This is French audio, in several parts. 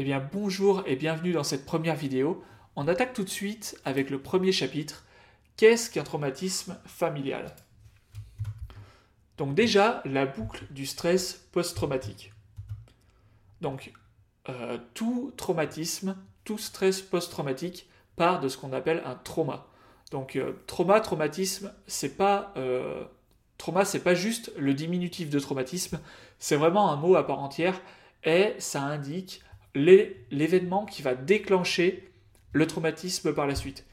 Eh bien bonjour et bienvenue dans cette première vidéo. On attaque tout de suite avec le premier chapitre. Qu'est-ce qu'un traumatisme familial? Donc déjà, la boucle du stress post-traumatique. Donc euh, tout traumatisme, tout stress post-traumatique part de ce qu'on appelle un trauma. Donc euh, trauma, traumatisme, c'est pas euh, trauma, c'est pas juste le diminutif de traumatisme, c'est vraiment un mot à part entière et ça indique l'événement qui va déclencher le traumatisme par la suite.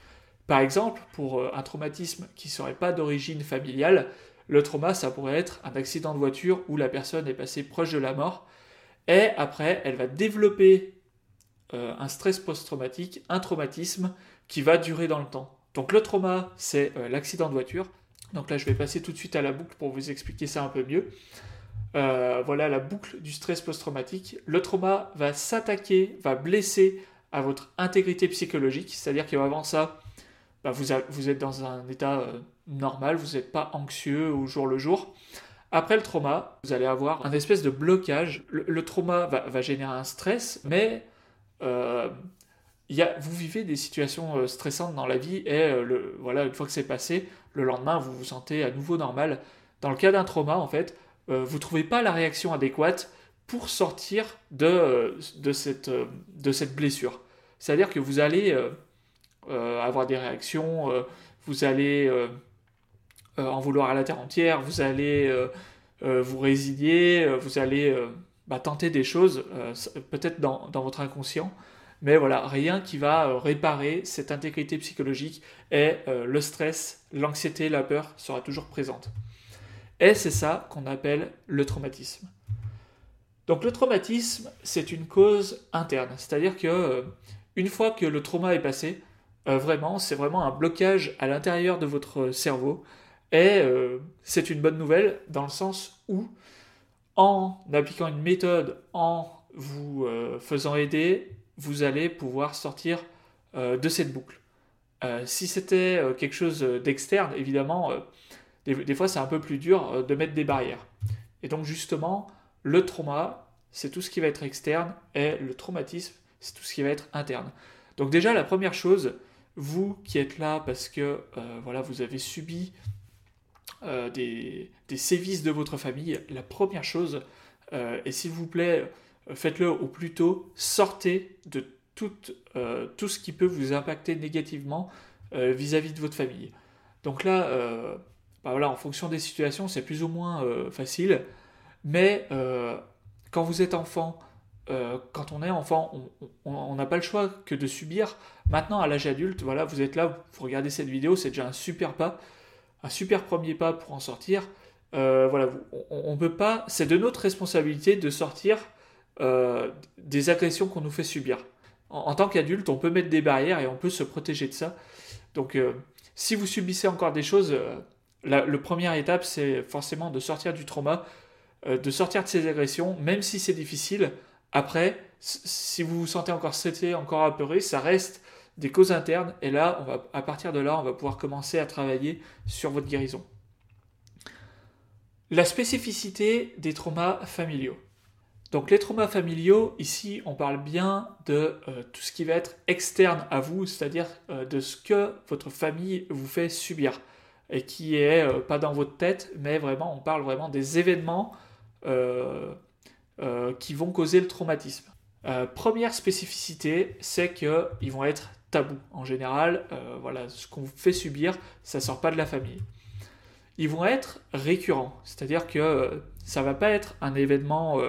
Par exemple, pour euh, un traumatisme qui ne serait pas d'origine familiale, le trauma, ça pourrait être un accident de voiture où la personne est passée proche de la mort, et après, elle va développer euh, un stress post-traumatique, un traumatisme qui va durer dans le temps. Donc le trauma, c'est euh, l'accident de voiture. Donc là, je vais passer tout de suite à la boucle pour vous expliquer ça un peu mieux. Euh, voilà la boucle du stress post-traumatique. Le trauma va s'attaquer, va blesser à votre intégrité psychologique, c'est-à-dire qu'avant ça, bah, vous, êtes dans un état euh, normal, vous n'êtes pas anxieux au jour le jour. Après le trauma, vous allez avoir un espèce de blocage. Le, trauma va, générer un stress, mais euh, vous vivez des situations stressantes dans la vie et voilà, une fois que c'est passé, le lendemain, vous vous sentez à nouveau normal. Dans le cas d'un trauma, en fait, euh, vous ne trouvez pas la réaction adéquate pour sortir de, euh, de, cette, euh, de cette blessure. C'est-à-dire que vous allez avoir des réactions, vous allez en vouloir à la terre entière, vous allez vous résigner, vous allez bah, tenter des choses, peut-être dans, dans, votre inconscient, mais voilà, rien qui va réparer cette intégrité psychologique et le stress, l'anxiété, la peur sera toujours présente. Et c'est ça qu'on appelle le traumatisme. Donc le traumatisme, c'est une cause interne, c'est-à-dire que euh, une fois que le trauma est passé, euh, vraiment, c'est vraiment un blocage à l'intérieur de votre cerveau. Et euh, c'est une bonne nouvelle dans le sens où, en appliquant une méthode, en vous faisant aider, vous allez pouvoir sortir de cette boucle. si c'était quelque chose d'externe, évidemment, des, fois c'est un peu plus dur euh, de mettre des barrières. Et donc justement, le trauma, c'est tout ce qui va être externe, et le traumatisme, c'est tout ce qui va être interne. Donc déjà, la première chose, vous qui êtes là parce que euh, voilà, vous avez subi euh, des, sévices de votre famille, la première chose, et s'il vous plaît, faites-le au plus tôt, sortez de tout, ce qui peut vous impacter négativement vis-à-vis -vis de votre famille. Donc là, bah voilà, en fonction des situations, c'est plus ou moins euh, facile. Mais euh, quand vous êtes enfant, euh, quand on est enfant, on n'a pas le choix que de subir. Maintenant, à l'âge adulte, voilà, vous êtes là, vous regardez cette vidéo, c'est déjà un super pas, un super premier pas pour en sortir. voilà, on, peut pas, c'est de notre responsabilité de sortir des agressions qu'on nous fait subir. En, en tant qu'adulte, on peut mettre des barrières et on peut se protéger de ça. Donc, si vous subissez encore des choses, la, première étape, c'est forcément de sortir du trauma, euh, de sortir de ces agressions, même si c'est difficile. Après, si vous vous sentez encore stressé, encore apeuré, ça reste des causes internes. Et là, on va, à partir de là, on va pouvoir commencer à travailler sur votre guérison. La spécificité des traumas familiaux. Donc les traumas familiaux, ici on parle bien de euh, tout ce qui va être externe à vous, c'est-à-dire euh, de ce que votre famille vous fait subir et qui est euh, pas dans votre tête, mais vraiment, on parle vraiment des événements euh, euh, qui vont causer le traumatisme. première spécificité, c'est qu'ils vont être tabous. En général, voilà, ce qu'on fait subir, ça sort pas de la famille. Ils vont être récurrents, c'est-à-dire que ça va pas être un événement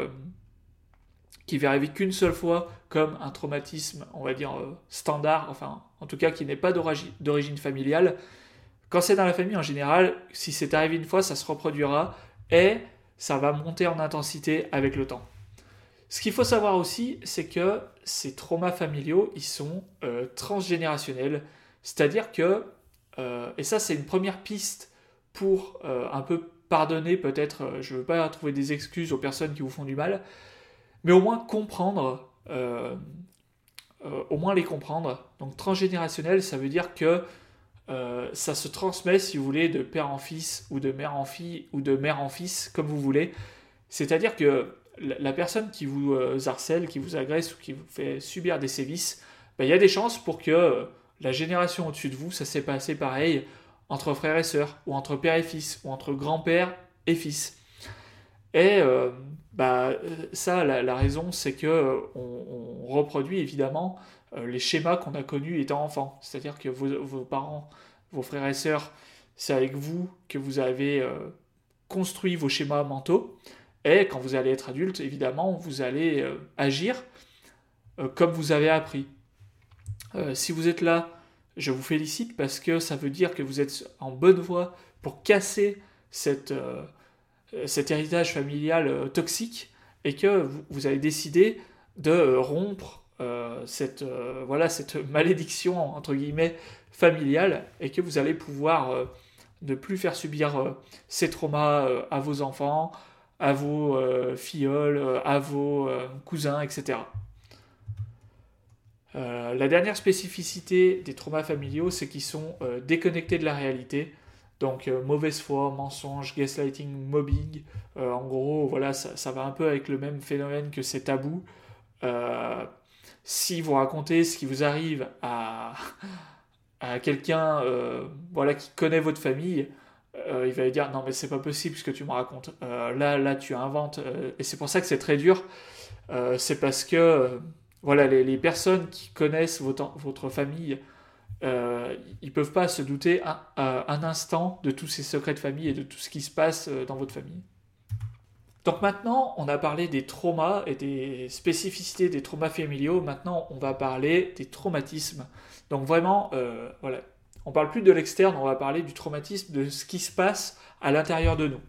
qui va arriver qu'une seule fois comme un traumatisme, on va dire standard, enfin en tout cas qui n'est pas d'origine familiale, quand c'est dans la famille, en général, si c'est arrivé une fois, ça se reproduira et ça va monter en intensité avec le temps. Ce qu'il faut savoir aussi, c'est que ces traumas familiaux, ils sont euh, transgénérationnels. C'est-à-dire que, euh, et ça c'est une première piste pour euh, un peu pardonner peut-être, je ne veux pas trouver des excuses aux personnes qui vous font du mal, mais au moins comprendre, au moins les comprendre. Donc transgénérationnel, ça veut dire que euh, ça se transmet, si vous voulez, de père en fils ou de mère en fille ou de mère en fils, comme vous voulez. C'est-à-dire que la personne qui vous harcèle, qui vous agresse ou qui vous fait subir des sévices, ben, il y a des chances pour que la génération au-dessus de vous, ça s'est passé pareil entre frères et sœurs, ou entre père et fils, ou entre grand-père et fils. Et bah, ça, la, raison, c'est que on, reproduit évidemment les schémas qu'on a connus étant enfant. C'est-à-dire que vos, parents, vos frères et sœurs, c'est avec vous que vous avez construit vos schémas mentaux. Et quand vous allez être adulte, évidemment, vous allez agir comme vous avez appris. si vous êtes là, je vous félicite parce que ça veut dire que vous êtes en bonne voie pour casser euh, cet héritage familial euh, toxique et que vous, avez décidé de euh, cette, voilà, cette malédiction entre guillemets familiale et que vous allez pouvoir ne plus faire subir ces traumas à vos enfants, à vos filleuls, à vos cousins, etc. la dernière spécificité des traumas familiaux, c'est qu'ils sont déconnectés de la réalité. Donc euh, mauvaise foi, mensonge, gaslighting, mobbing. Euh, en gros, voilà, ça, va un peu avec le même phénomène que ces tabous. Euh, si vous racontez ce qui vous arrive à, à quelqu'un voilà, qui connaît votre famille, il va dire non mais c'est pas possible ce que tu me racontes. là, là, tu inventes. et c'est pour ça que c'est très dur. c'est parce que voilà, les, les, personnes qui connaissent votre, votre famille euh, ils peuvent pas se douter un, un, instant de tous ces secrets de famille et de tout ce qui se passe euh, dans votre famille. Donc maintenant, on a parlé des traumas et des spécificités des traumas familiaux. Maintenant, on va parler des traumatismes. Donc vraiment, euh, voilà, on parle plus de l'externe, on va parler du traumatisme, de ce qui se passe à l'intérieur de nous.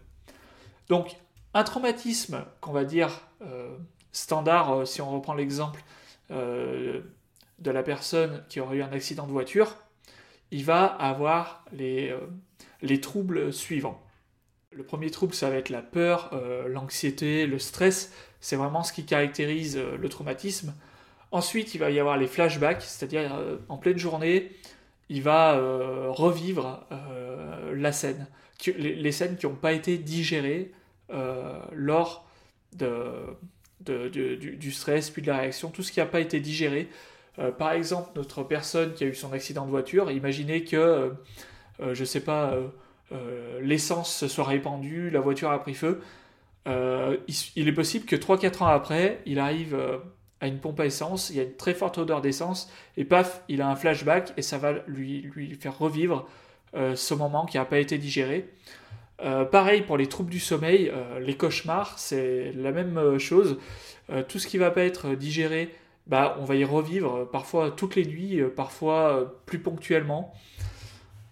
Donc un traumatisme qu'on va dire euh, standard, si on reprend l'exemple de la personne qui aurait eu un accident de voiture, il va avoir euh, les troubles suivants. Le premier trouble, ça va être la peur, euh, l'anxiété, le stress. C'est vraiment ce qui caractérise euh, le traumatisme. Ensuite, il va y avoir les flashbacks, c'est-à-dire en pleine journée, il va revivre la scène, les, scènes qui n'ont pas été digérées lors du, du, stress, puis de la réaction, tout ce qui n'a pas été digéré, euh, par exemple, notre personne qui a eu son accident de voiture, imaginez que, euh, euh, je ne sais pas, l'essence se soit répandue, la voiture a pris feu. Il, est possible que 3-4 ans après, il arrive à une pompe à essence, il y a une très forte odeur d'essence, et paf, il a un flashback et ça va lui, faire revivre ce moment qui n'a pas été digéré. pareil pour les troubles du sommeil, les cauchemars, c'est la même chose. tout ce qui ne va pas être digéré bah, on va y revivre euh, parfois toutes les nuits, euh, parfois euh, plus ponctuellement.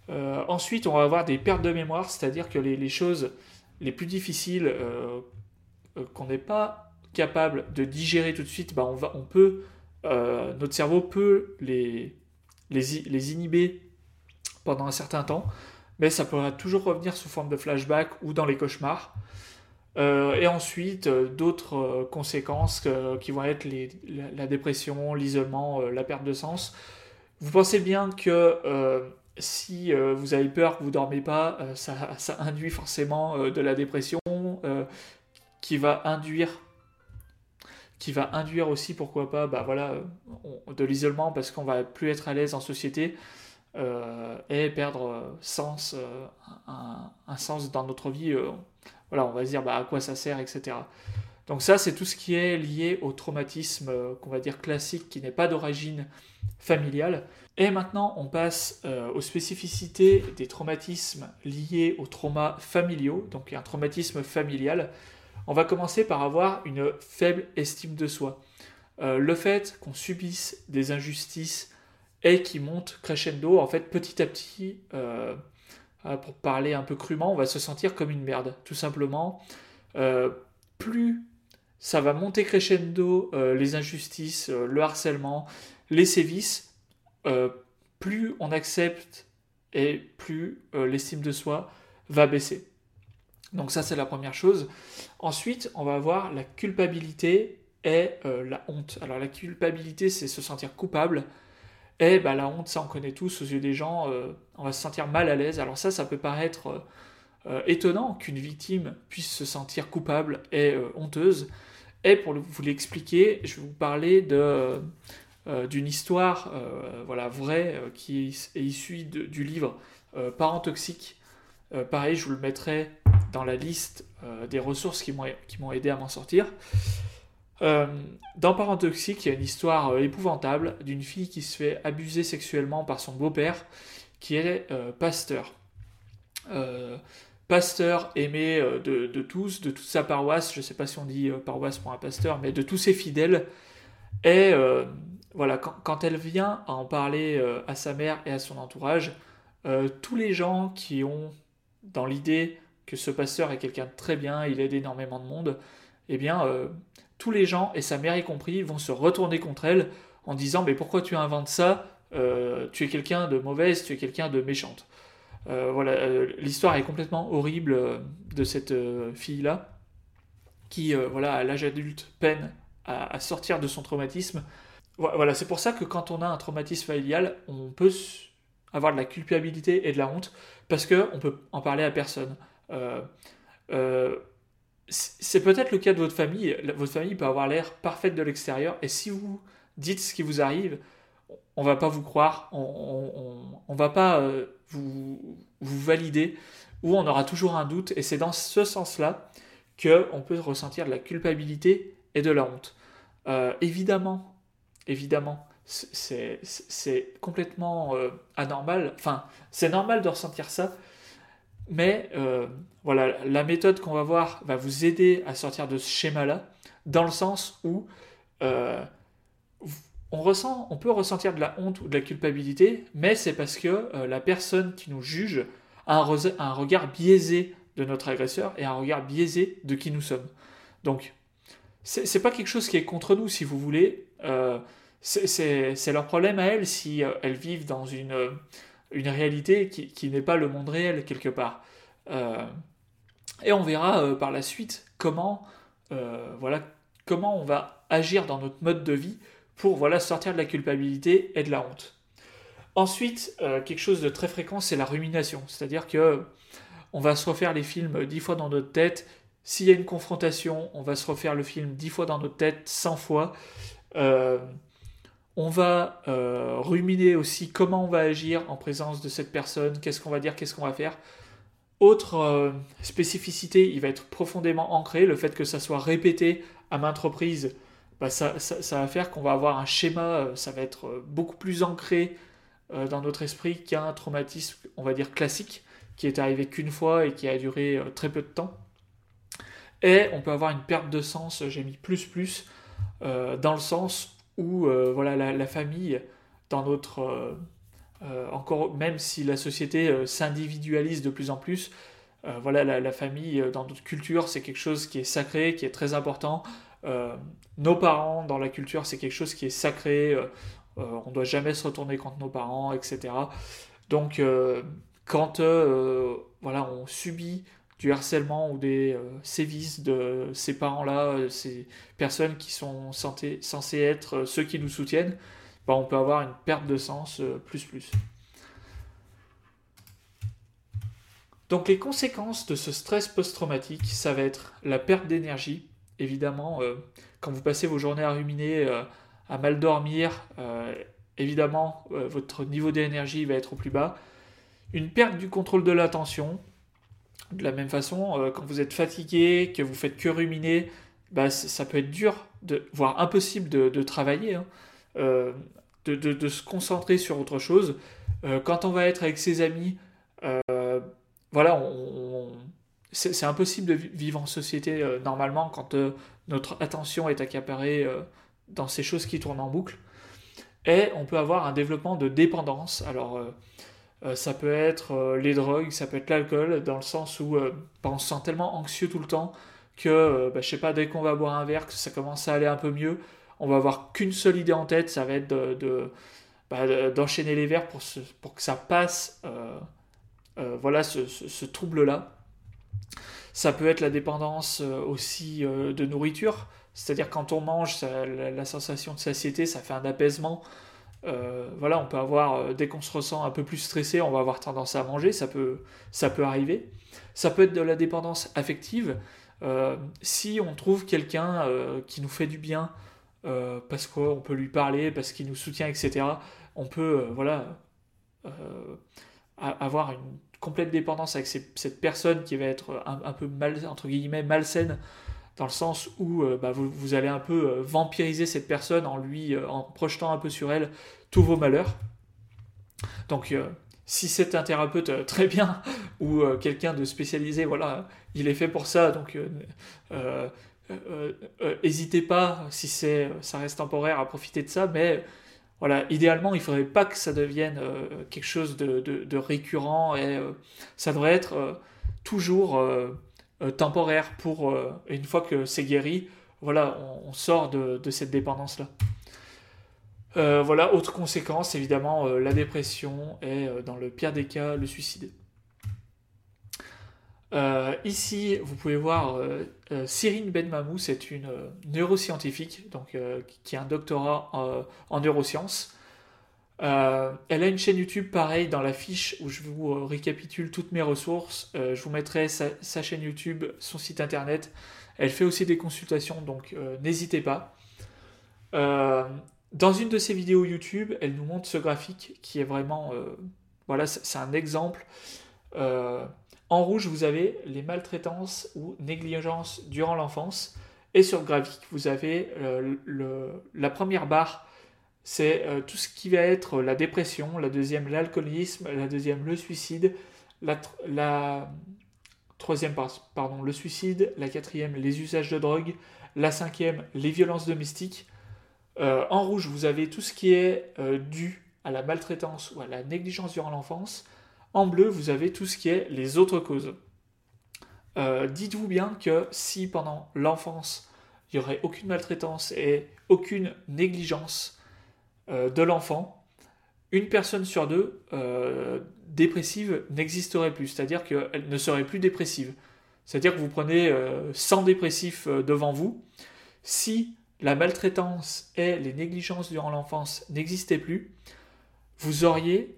Ensuite, on va avoir des pertes de mémoire, c'est-à-dire que les, choses les plus difficiles qu'on n'est pas capable de digérer tout de suite, bah, on, va, on peut, notre cerveau peut les, les, inhiber pendant un certain temps, mais ça pourra toujours revenir sous forme de flashback ou dans les cauchemars. Euh, et ensuite, euh, d'autres euh, conséquences qui vont être la, dépression, l'isolement, la perte de sens. Vous pensez bien que si vous avez peur que vous ne dormez pas, ça, induit forcément de la dépression, qui va induire qui va induire aussi, pourquoi pas, bah voilà, de l'isolement parce qu'on va plus être à l'aise en société et perdre sens, un, sens dans notre vie voilà, on va se dire bah, à quoi ça sert, etc. Donc ça, c'est tout ce qui est lié au traumatisme euh, qu'on va dire classique, qui n'est pas d'origine familiale. Et maintenant, on passe euh, aux spécificités des traumatismes liés aux traumas familiaux, donc un traumatisme familial. On va commencer par avoir une faible estime de soi. Euh, le fait qu'on subisse des injustices et qui monte crescendo, en fait, petit à petit, euh, pour parler un peu crûment, on va se sentir comme une merde, tout simplement. Plus ça va monter crescendo les injustices, le harcèlement, les sévices, plus on accepte et plus l'estime de soi va baisser. Donc ça c'est la première chose. Ensuite, on va avoir la culpabilité et la honte. Alors la culpabilité, c'est se sentir coupable et bah, la honte, ça on connaît tous aux yeux des gens, euh, on va se sentir mal à l'aise. Alors ça, ça peut paraître euh, euh, étonnant qu'une victime puisse se sentir coupable et honteuse. Et pour vous l'expliquer, je vais vous parler de, d'une histoire voilà, vraie qui est issue du livre Parents toxiques. pareil, je vous le mettrai dans la liste des ressources qui m'ont aidé à m'en sortir. Euh, dans Parents Toxiques, il y a une histoire euh, épouvantable d'une fille qui se fait abuser sexuellement par son beau-père, qui est euh, pasteur. pasteur aimé de, tous, de toute sa paroisse, je ne sais pas si on dit paroisse pour un pasteur, mais de tous ses fidèles. Et voilà, quand, elle vient à en parler à sa mère et à son entourage, tous les gens qui ont dans l'idée que ce pasteur est quelqu'un de très bien, il aide énormément de monde, eh bien, tous les gens, et sa mère y compris, vont se retourner contre elle en disant Mais pourquoi tu inventes ça? Euh, Tu es quelqu'un de mauvaise, tu es quelqu'un de méchante. Euh, voilà, euh, l'histoire est complètement horrible de cette fille-là, qui, voilà, à l'âge adulte, peine à, sortir de son traumatisme. Voilà, c'est pour ça que quand on a un traumatisme familial, on peut avoir de la culpabilité et de la honte, parce qu'on peut en parler à personne c'est peut-être le cas de votre famille. Votre famille peut avoir l'air parfaite de l'extérieur, et si vous dites ce qui vous arrive, on va pas vous croire, on, on, va pas euh, vous, vous valider, ou on aura toujours un doute, et c'est dans ce sens-là qu'on peut ressentir de la culpabilité et de la honte. Euh, évidemment, évidemment, c'est complètement euh, anormal, enfin, c'est normal de ressentir ça, mais euh, voilà, la méthode qu'on va voir va vous aider à sortir de ce schéma-là, dans le sens où euh, on, peut ressentir de la honte ou de la culpabilité, mais c'est parce que la personne qui nous juge a un, un, regard biaisé de notre agresseur et un regard biaisé de qui nous sommes. Donc, c'est pas quelque chose qui est contre nous, si vous voulez. C'est leur problème à elles si elles vivent dans une une réalité qui, n'est pas le monde réel quelque part. Euh, et on verra euh, par la suite comment, euh, voilà, comment on va agir dans notre mode de vie pour sortir de la culpabilité et de la honte. Ensuite, quelque chose de très fréquent, c'est la rumination. C'est-à-dire que on va se refaire les films dix fois dans notre tête. S'il y a une confrontation, on va se refaire le film dix fois dans notre tête, cent fois. On va euh, ruminer aussi comment on va agir en présence de cette personne, qu'est-ce qu'on va dire, qu'est-ce qu'on va faire. Autre euh, spécificité, il va être profondément ancré, le fait que ça soit répété à maintes reprises, bah, ça, va faire qu'on va avoir un schéma, euh, ça va être beaucoup plus ancré dans notre esprit qu'un traumatisme, on va dire classique, qui est arrivé qu'une fois et qui a duré très peu de temps. Et on peut avoir une perte de sens, j'ai mis plus plus, dans le sens où euh, voilà, la, famille, dans notre... Euh, euh, encore, même si la société s'individualise de plus en plus, voilà, la, famille, dans notre culture, c'est quelque chose qui est sacré, qui est très important. nos parents, dans la culture, c'est quelque chose qui est sacré. on ne doit jamais se retourner contre nos parents, etc. Donc, quand voilà, on subit du harcèlement ou des euh, sévices de ces parents-là, euh, ces personnes qui sont censées être euh, ceux qui nous soutiennent, bah, on peut avoir une perte de sens plus plus. Donc les conséquences de ce stress post-traumatique, ça va être la perte d'énergie. Évidemment, quand vous passez vos journées à ruminer, à mal dormir, évidemment, votre niveau d'énergie va être au plus bas. Une perte du contrôle de l'attention, de la même façon, euh, quand vous êtes fatigué, que vous faites que ruminer, bah, ça peut être dur, voire impossible de, travailler, hein. euh, de, se concentrer sur autre chose. Euh, quand on va être avec ses amis, voilà, c'est impossible de vivre en société normalement quand notre attention est accaparée dans ces choses qui tournent en boucle. Et on peut avoir un développement de dépendance. Alors, ça peut être euh, les drogues, ça peut être l'alcool, dans le sens où euh, bah, on se sent tellement anxieux tout le temps que, bah, je sais pas, dès qu'on va boire un verre, que ça commence à aller un peu mieux, on va avoir qu'une seule idée en tête, ça va être de, bah, d'enchaîner les verres pour, pour que ça passe voilà ce, trouble-là. Ça peut être la dépendance aussi de nourriture, c'est-à-dire quand on mange, la, la, sensation de satiété, ça fait un apaisement. Euh, voilà, on peut avoir, euh, dès qu'on se ressent un peu plus stressé, on va avoir tendance à manger, ça peut, ça peut arriver. Ça peut être de la dépendance affective. si on trouve quelqu'un qui nous fait du bien, parce qu'on peut lui parler, parce qu'il nous soutient, etc., on peut voilà, avoir une complète dépendance avec cette personne qui va être un, peu mal, entre guillemets malsaine dans le sens où euh, bah, vous, allez un peu euh, vampiriser cette personne en lui euh, en projetant un peu sur elle tous vos malheurs. Donc si c'est un thérapeute très bien ou quelqu'un de spécialisé, voilà, il est fait pour ça, donc n'hésitez pas si c'est ça reste temporaire à profiter de ça, mais voilà, idéalement, il ne faudrait pas que ça devienne quelque chose de, récurrent et ça devrait être toujours euh, temporaire pour euh, une fois que c'est guéri, voilà, on, sort de, cette dépendance-là. Euh, voilà, autre conséquence, évidemment, la dépression et, dans le pire des cas, le suicide. ici, vous pouvez voir Cyrine Benmamou, c'est une neuroscientifique, donc, qui a un doctorat en neurosciences. Euh, elle a une chaîne YouTube pareil dans la fiche où je vous euh, récapitule toutes mes ressources. Euh, je vous mettrai sa, chaîne YouTube, son site internet. Elle fait aussi des consultations, donc n'hésitez pas. dans une de ses vidéos YouTube, elle nous montre ce graphique qui est vraiment... voilà, c'est un exemple. en rouge, vous avez les maltraitances ou négligences durant l'enfance. Et sur le graphique, vous avez la première barre c'est euh, tout ce qui va être la dépression, la deuxième l'alcoolisme, la deuxième le suicide, la, troisième pardon le suicide, la quatrième les usages de drogue, la cinquième les violences domestiques. Euh, en rouge vous avez tout ce qui est euh, dû à la maltraitance ou à la négligence durant l'enfance. En bleu vous avez tout ce qui est les autres causes. Dites-vous bien que si pendant l'enfance il n'y aurait aucune maltraitance et aucune négligence euh, de l'enfant, une personne sur deux euh, dépressive n'existerait plus, c'est-à-dire qu'elle ne serait plus dépressive. C'est-à-dire que vous prenez 100 euh, dépressifs devant vous, si la maltraitance et les négligences durant l'enfance n'existaient plus, vous auriez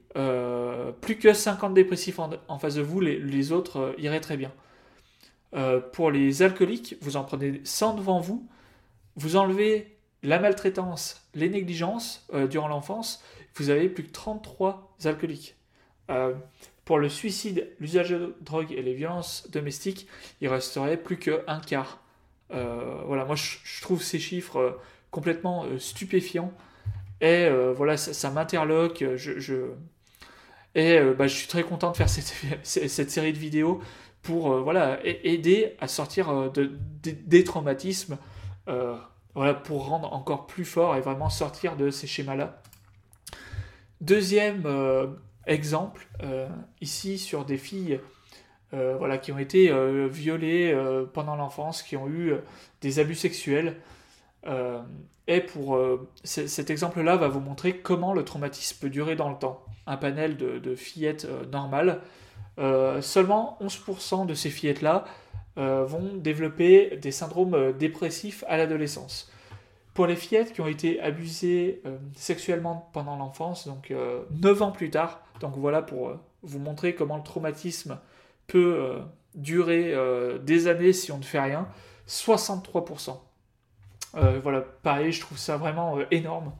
plus que 50 dépressifs en, face de vous, les, autres iraient très bien. pour les alcooliques, vous en prenez 100 devant vous, vous enlevez la maltraitance, les négligences euh, durant l'enfance, vous avez plus que 33 alcooliques. Euh, pour le suicide, l'usage de drogue et les violences domestiques, il resterait plus qu'un quart. Euh, voilà, moi je, trouve ces chiffres complètement stupéfiants et voilà, ça, m'interloque. Je, Et bah, je suis très content de faire cette, série de vidéos pour voilà, aider à sortir de, des traumatismes voilà, pour rendre encore plus fort et vraiment sortir de ces schémas-là. Deuxième euh, exemple, euh, ici sur des filles euh, voilà, qui ont été violées pendant l'enfance, qui ont eu des abus sexuels. et pour cet exemple-là va vous montrer comment le traumatisme peut durer dans le temps. Un panel de, de fillettes normales. seulement 11% de ces fillettes-là euh, vont développer des syndromes euh, dépressifs à l'adolescence. Pour les fillettes qui ont été abusées euh, sexuellement pendant l'enfance, donc 9 ans plus tard, donc voilà pour vous montrer comment le traumatisme peut durer des années si on ne fait rien, 63%. voilà, pareil, je trouve ça vraiment énorme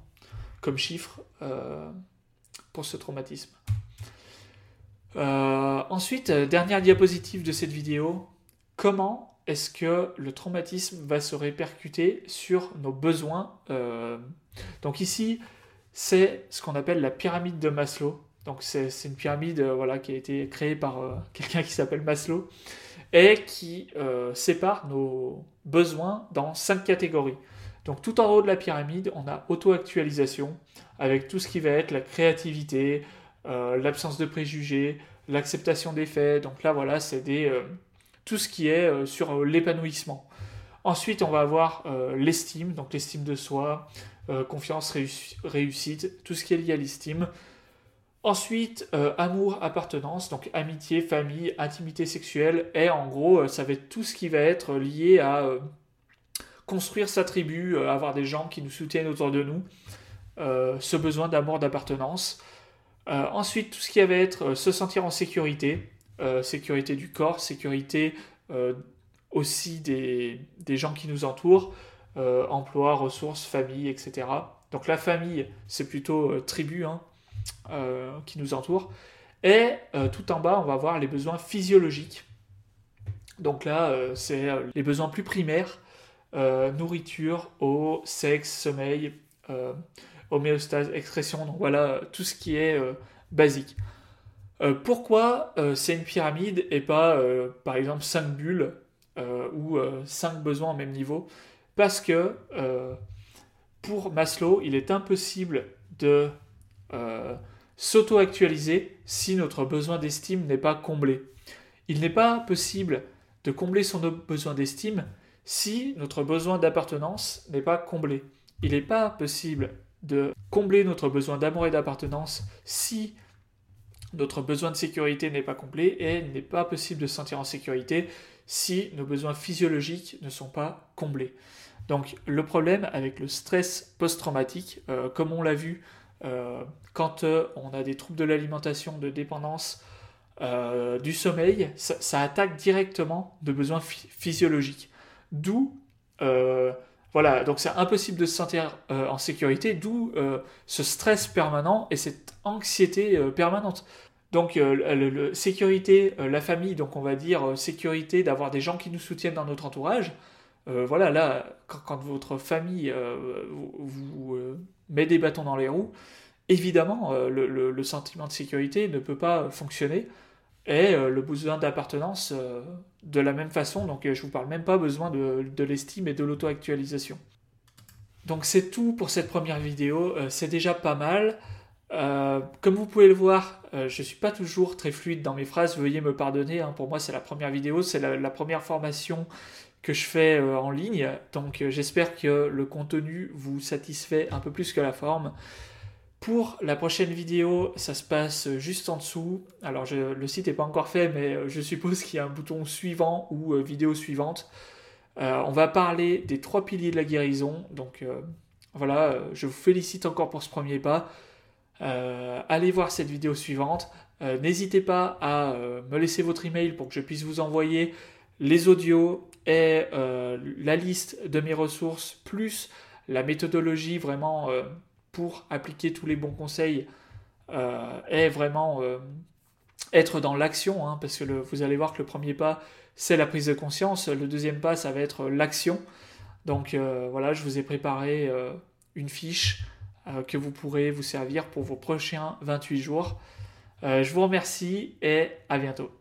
comme chiffre pour ce traumatisme. ensuite, dernière diapositive de cette vidéo, comment est-ce que le traumatisme va se répercuter sur nos besoins euh, Donc ici, c'est ce qu'on appelle la pyramide de Maslow. Donc c'est une pyramide euh, voilà, qui a été créée par euh, quelqu'un qui s'appelle Maslow et qui sépare nos besoins dans cinq catégories. Donc tout en haut de la pyramide, on a auto-actualisation avec tout ce qui va être la créativité, l'absence de préjugés, l'acceptation des faits. Donc là voilà, c'est des tout ce qui est euh, sur euh, l'épanouissement. Ensuite, on va avoir euh, l'estime, donc l'estime de soi, confiance, réussite, tout ce qui est lié à l'estime. Ensuite, amour, appartenance, donc amitié, famille, intimité sexuelle, et en gros, ça va être tout ce qui va être lié à construire sa tribu, avoir des gens qui nous soutiennent autour de nous, ce besoin d'amour, d'appartenance. ensuite, tout ce qui va être se sentir en sécurité, euh, sécurité du corps, sécurité euh, aussi des, gens qui nous entourent, emploi, ressources, famille, etc. Donc la famille, c'est plutôt tribu hein, qui nous entoure. Et tout en bas, on va voir les besoins physiologiques. Donc là, c'est les besoins plus primaires, nourriture, eau, sexe, sommeil, homéostase, excrétion, donc voilà tout ce qui est euh, basique. Euh, pourquoi euh, c'est une pyramide et pas par exemple 5 bulles ou 5 besoins au même niveau? Parce que pour Maslow, il est impossible de s'auto-actualiser si notre besoin d'estime n'est pas comblé. Il n'est pas possible de combler son besoin d'estime si notre besoin d'appartenance n'est pas comblé. Il n'est pas possible de combler notre besoin d'amour et d'appartenance si notre besoin de sécurité n'est pas complet et il n'est pas possible de se sentir en sécurité si nos besoins physiologiques ne sont pas comblés. Donc le problème avec le stress post-traumatique, euh, comme on l'a vu euh, quand euh, on a des troubles de l'alimentation, de dépendance, du sommeil, ça, attaque directement de besoins physiologiques. D'où voilà, donc c'est impossible de se sentir euh, en sécurité, d'où euh, ce stress permanent et cette anxiété euh, permanente. Donc le, sécurité, la famille, donc on va dire sécurité d'avoir des gens qui nous soutiennent dans notre entourage. voilà, là, quand, votre famille vous, met des bâtons dans les roues, évidemment, le, sentiment de sécurité ne peut pas fonctionner et le besoin d'appartenance de la même façon, donc euh, je vous parle même pas besoin de, l'estime et de l'auto-actualisation. Donc c'est tout pour cette première vidéo, euh, c'est déjà pas mal. Euh, comme vous pouvez le voir, je ne suis pas toujours très fluide dans mes phrases, veuillez me pardonner, hein. pour moi c'est la première vidéo, c'est la, première formation que je fais en ligne, donc j'espère que le contenu vous satisfait un peu plus que la forme. Pour la prochaine vidéo, ça se passe juste en dessous. Alors le site n'est pas encore fait, mais euh, je suppose qu'il y a un bouton suivant ou euh, vidéo suivante. Euh, on va parler des trois piliers de la guérison. Donc voilà, je vous félicite encore pour ce premier pas. allez voir cette vidéo suivante. N'hésitez pas à me laisser votre email pour que je puisse vous envoyer les audios et la liste de mes ressources, plus la méthodologie vraiment pour appliquer tous les bons conseils euh, est vraiment euh, être dans l'action, hein, parce que vous allez voir que le premier pas, c'est la prise de conscience, le deuxième pas, ça va être l'action. Donc euh, voilà, je vous ai préparé une fiche que vous pourrez vous servir pour vos prochains 28 jours. je vous remercie et à bientôt.